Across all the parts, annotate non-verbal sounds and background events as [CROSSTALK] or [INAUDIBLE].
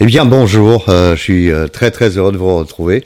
Eh bien, bonjour, euh, je suis euh, très très heureux de vous retrouver.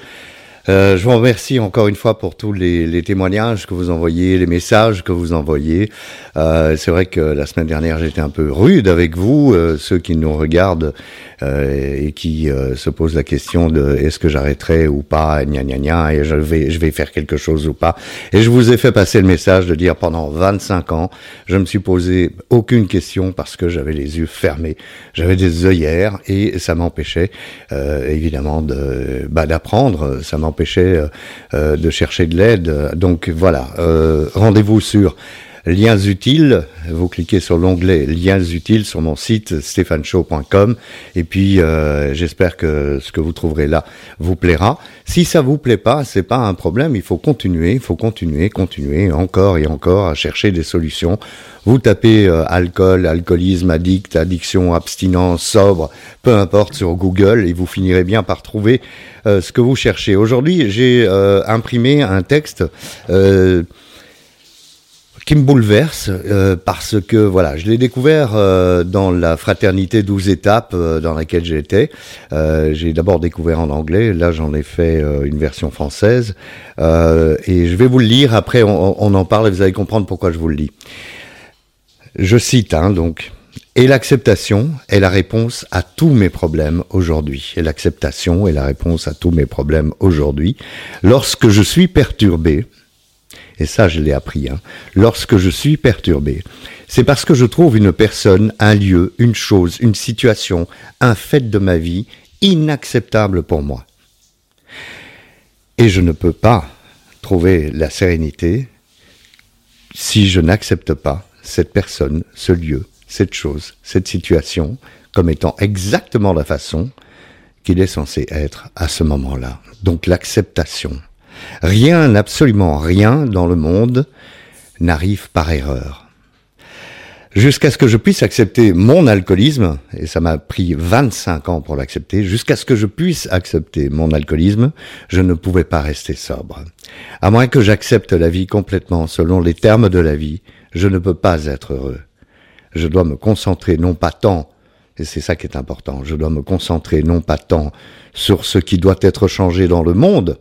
Euh, je vous remercie encore une fois pour tous les, les, témoignages que vous envoyez, les messages que vous envoyez. Euh, c'est vrai que la semaine dernière j'étais un peu rude avec vous, euh, ceux qui nous regardent euh, et qui euh, se posent la question de est-ce que j'arrêterai ou pas, gna gna gna, et je vais, je vais faire quelque chose ou pas. Et je vous ai fait passer le message de dire pendant 25 ans, je me suis posé aucune question parce que j'avais les yeux fermés, j'avais des œillères et ça m'empêchait évidemment de bah, d'apprendre, ça m'empêchait empêchait euh, euh, de chercher de l'aide. Donc voilà, euh, rendez-vous sur liens utiles. Vous cliquez sur l'onglet liens utiles sur mon site stéphaneshow.com et puis euh, j'espère que ce que vous trouverez là vous plaira. Si ça vous plaît pas, c'est pas un problème. Il faut continuer, il faut continuer, continuer encore et encore à chercher des solutions. Vous tapez euh, alcool, alcoolisme, addict, addiction, abstinence, sobre, peu importe sur Google et vous finirez bien par trouver euh, ce que vous cherchez. Aujourd'hui, j'ai imprimé un texte qui me bouleverse euh, parce que voilà, je l'ai découvert euh, dans la fraternité 12 étapes euh, dans laquelle j'étais. j'ai d'abord découvert en anglais, là j'en ai fait une version française et je vais vous le lire. Après, on, en parle et vous allez comprendre pourquoi je vous le lis. Je cite hein, donc. Et l'acceptation est la réponse à tous mes problèmes aujourd'hui. Et l'acceptation est la réponse à tous mes problèmes aujourd'hui. Lorsque je suis perturbé, et ça je l'ai appris, hein, lorsque je suis perturbé, c'est parce que je trouve une personne, un lieu, une chose, une situation, un fait de ma vie inacceptable pour moi. Et je ne peux pas trouver la sérénité si je n'accepte pas cette personne, ce lieu, cette chose, cette situation comme étant exactement la façon qu'il est censé être à ce moment-là. Donc l'acceptation. Rien, absolument rien dans le monde n'arrive par erreur. Jusqu'à ce que je puisse accepter mon alcoolisme, et ça m'a pris 25 ans pour l'accepter, jusqu'à ce que je puisse accepter mon alcoolisme, je ne pouvais pas rester sobre. À moins que j'accepte la vie complètement selon les termes de la vie, je ne peux pas être heureux. Je dois me concentrer non pas tant, et c'est ça qui est important, je dois me concentrer non pas tant sur ce qui doit être changé dans le monde,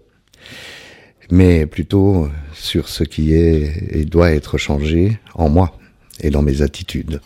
mais plutôt sur ce qui est et doit être changé en moi et dans mes attitudes.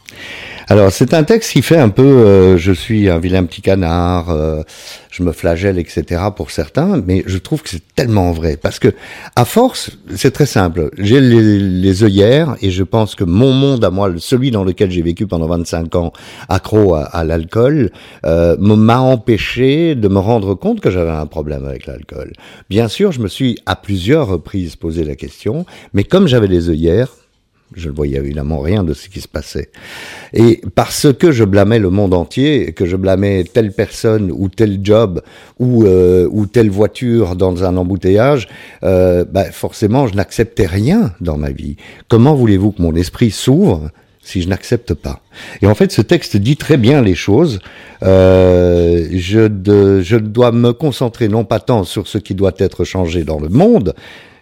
Alors c'est un texte qui fait un peu euh, je suis un vilain petit canard, euh, je me flagelle, etc. pour certains, mais je trouve que c'est tellement vrai parce que à force, c'est très simple. J'ai les, œillères et je pense que mon monde à moi, celui dans lequel j'ai vécu pendant 25 ans, accro à, à l'alcool, euh, m'a empêché de me rendre compte que j'avais un problème avec l'alcool. Bien sûr, je me suis à plusieurs reprises posé la question, mais comme j'avais les œillères, je ne voyais évidemment rien de ce qui se passait. Et parce que je blâmais le monde entier, que je blâmais telle personne ou tel job ou, euh, telle voiture dans un embouteillage, euh, bah forcément je n'acceptais rien dans ma vie. Comment voulez-vous que mon esprit s'ouvre si je n'accepte pas? Et en fait, ce texte dit très bien les choses. Euh, je dois me concentrer non pas tant sur ce qui doit être changé dans le monde,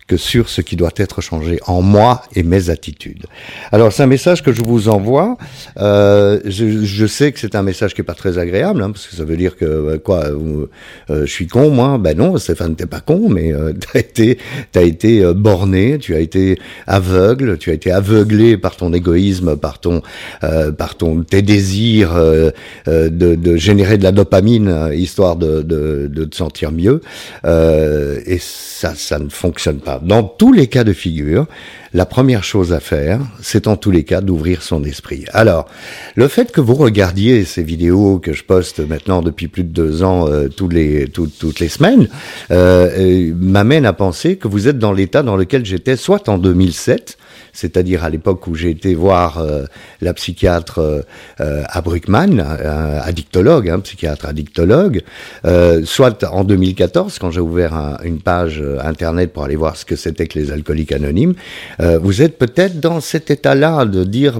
que sur ce qui doit être changé en moi et mes attitudes. Alors c'est un message que je vous envoie. Euh, je, je, sais que c'est un message qui est pas très agréable, hein, parce que ça veut dire que euh, quoi, euh, je suis con moi. Ben non, Stéphane, t'es pas con, mais euh, [LAUGHS] t'as été, t'as été euh, borné, tu as été aveugle, tu as été aveuglé par ton égoïsme, par ton, par ton tes désirs de, de, générer de la dopamine, histoire de, de, de te sentir mieux. et ça, ça ne fonctionne pas. Dans tous les cas de figure, la première chose à faire, c'est en tous les cas d'ouvrir son esprit. Alors, le fait que vous regardiez ces vidéos que je poste maintenant depuis plus de deux ans euh, les, toutes les semaines, euh, euh, m'amène à penser que vous êtes dans l'état dans lequel j'étais soit en 2007, c'est-à-dire à, l'époque où j'ai été voir euh, la psychiatre euh, à Bruckmann, un addictologue, un psychiatre addictologue, euh, soit en 2014 quand j'ai ouvert un, une page internet pour aller voir ce que c'était que les alcooliques anonymes. vous êtes peut-être dans cet état-là de dire,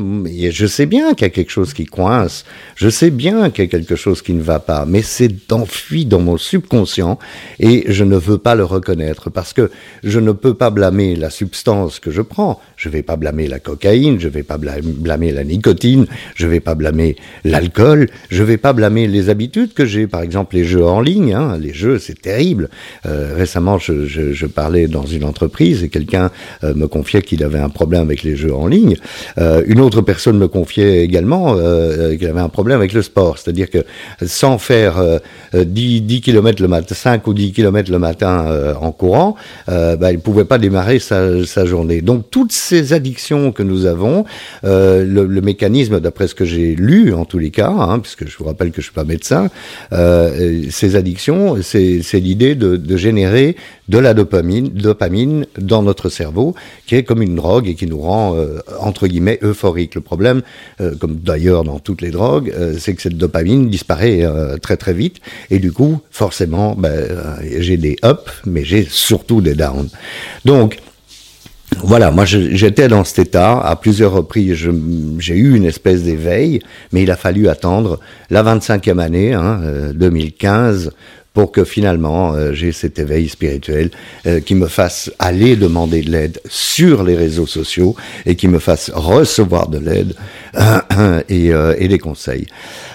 je sais bien qu'il y a quelque chose qui coince, je sais bien qu'il y a quelque chose qui ne va pas, mais c'est enfui dans mon subconscient et je ne veux pas le reconnaître parce que je ne peux pas blâmer la substance que je prends. Je vais vais pas blâmer la cocaïne, je vais pas blâmer la nicotine, je vais pas blâmer l'alcool, je vais pas blâmer les habitudes que j'ai, par exemple les jeux en ligne. Hein. Les jeux, c'est terrible. Euh, récemment, je, parlais dans une entreprise et quelqu'un euh, me confiait qu'il avait un problème avec les jeux en ligne. Euh, une autre personne me confiait également qu'il avait un problème avec le sport, c'est-à-dire que sans faire 10, 10 km le matin, 5 ou 10 km le matin en courant, bah, il pouvait pas démarrer sa journée. Donc toutes ces addictions que nous avons, le, le, mécanisme, d'après ce que j'ai lu en tous les cas, hein, puisque je vous rappelle que je suis pas médecin, ces addictions, c'est l'idée de, générer de la dopamine, dopamine dans notre cerveau, qui est comme une drogue et qui nous rend, euh, entre guillemets, euphorique. Le problème, euh, comme d'ailleurs dans toutes les drogues, euh, c'est que cette dopamine disparaît très très vite, et du coup, forcément, ben, j'ai des ups, mais j'ai surtout des downs. Donc, voilà, moi j'étais dans cet état. À plusieurs reprises, j'ai eu une espèce d'éveil, mais il a fallu attendre la 25e année, hein, 2015, pour que finalement euh, j'ai cet éveil spirituel euh, qui me fasse aller demander de l'aide sur les réseaux sociaux et qui me fasse recevoir de l'aide [CLEARS THROAT] et, euh, et, des conseils.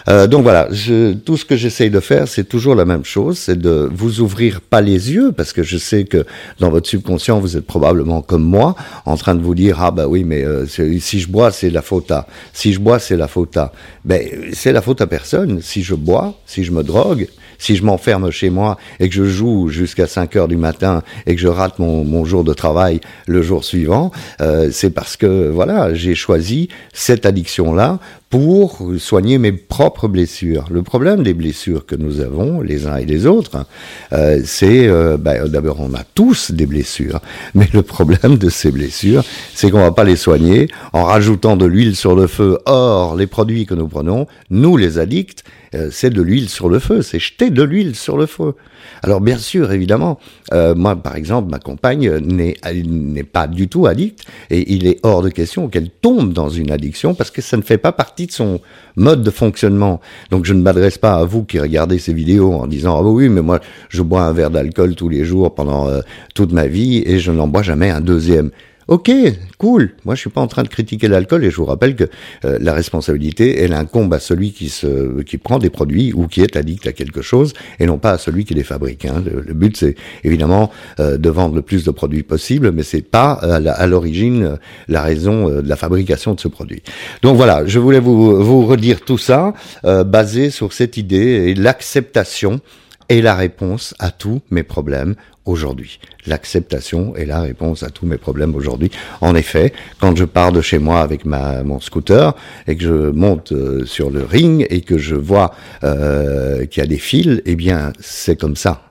donc voilà, je, tout ce que j'essaye de faire, c'est toujours la même chose, c'est de vous ouvrir pas les yeux, parce que je sais que dans votre subconscient, vous êtes probablement comme moi, en train de vous dire ah bah oui, mais si je bois, c'est la faute à, si je bois, c'est la faute à. Ben c'est la faute à personne. Si je bois, si je me drogue, si je m'enferme chez moi et que je joue jusqu'à 5 heures du matin et que je rate mon, mon jour de travail le jour suivant, euh, c'est parce que voilà, j'ai choisi cette addiction-là pour soigner mes propres blessures. Le problème des blessures que nous avons, les uns et les autres, euh, c'est euh, ben, d'abord on a tous des blessures, [LAUGHS] mais le problème de ces blessures, c'est qu'on va pas les soigner en rajoutant de l'huile sur le feu. Or, les produits que nous prenons, nous les addicts, euh, c'est de l'huile sur le feu, c'est jeter de l'huile sur le feu. Alors bien sûr, évidemment, euh, moi par exemple, ma compagne n'est pas du tout addicte et il est hors de question qu'elle tombe dans une addiction parce que ça ne fait pas partie de son mode de fonctionnement. Donc je ne m'adresse pas à vous qui regardez ces vidéos en disant ah bah oui mais moi je bois un verre d'alcool tous les jours pendant euh, toute ma vie et je n'en bois jamais un deuxième. Ok, cool. Moi, je suis pas en train de critiquer l'alcool et je vous rappelle que euh, la responsabilité, elle incombe à celui qui se, qui prend des produits ou qui est addict à quelque chose et non pas à celui qui les fabrique. Hein. Le, but, c'est évidemment euh, de vendre le plus de produits possible, mais c'est pas à l'origine euh, la raison de la fabrication de ce produit. Donc voilà, je voulais vous, vous redire tout ça basé sur cette idée et l'acceptation est la réponse à tous mes problèmes aujourd'hui. L'acceptation est la réponse à tous mes problèmes aujourd'hui. En effet, quand je pars de chez moi avec ma, mon scooter et que je monte euh, sur le ring et que je vois euh, qu'il y a des fils, eh bien, c'est comme ça.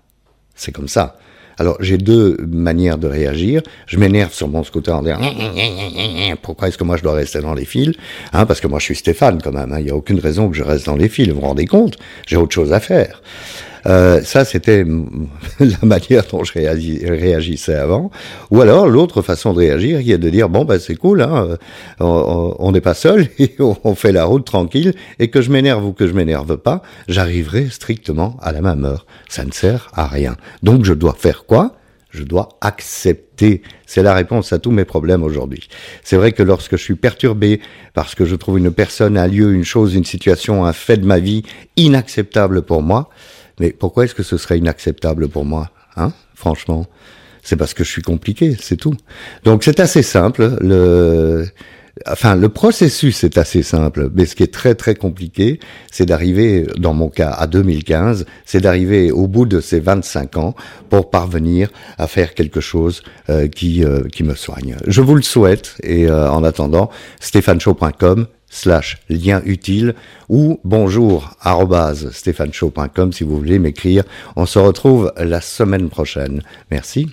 C'est comme ça. Alors j'ai deux manières de réagir. Je m'énerve sur mon scooter en disant pourquoi est-ce que moi je dois rester dans les fils? Hein, Parce que moi je suis Stéphane quand même. Hein. Il n'y a aucune raison que je reste dans les fils. Vous vous rendez compte? J'ai autre chose à faire. Euh, ça, c'était [LAUGHS] la manière dont je réagissais avant. Ou alors, l'autre façon de réagir, qui est de dire, bon, ben, c'est cool, hein, on n'est pas seul, [LAUGHS] on fait la route tranquille, et que je m'énerve ou que je m'énerve pas, j'arriverai strictement à la même heure. Ça ne sert à rien. Donc, je dois faire quoi? Je dois accepter. C'est la réponse à tous mes problèmes aujourd'hui. C'est vrai que lorsque je suis perturbé parce que je trouve une personne, un lieu, une chose, une situation, un fait de ma vie inacceptable pour moi, mais pourquoi est-ce que ce serait inacceptable pour moi Hein Franchement, c'est parce que je suis compliqué, c'est tout. Donc c'est assez simple. Le, enfin, le processus est assez simple, mais ce qui est très très compliqué, c'est d'arriver, dans mon cas, à 2015, c'est d'arriver au bout de ces 25 ans pour parvenir à faire quelque chose euh, qui euh, qui me soigne. Je vous le souhaite et euh, en attendant, stéphaneshow.com slash lien utile ou bonjour stéphaneshow.com si vous voulez m'écrire. On se retrouve la semaine prochaine. Merci.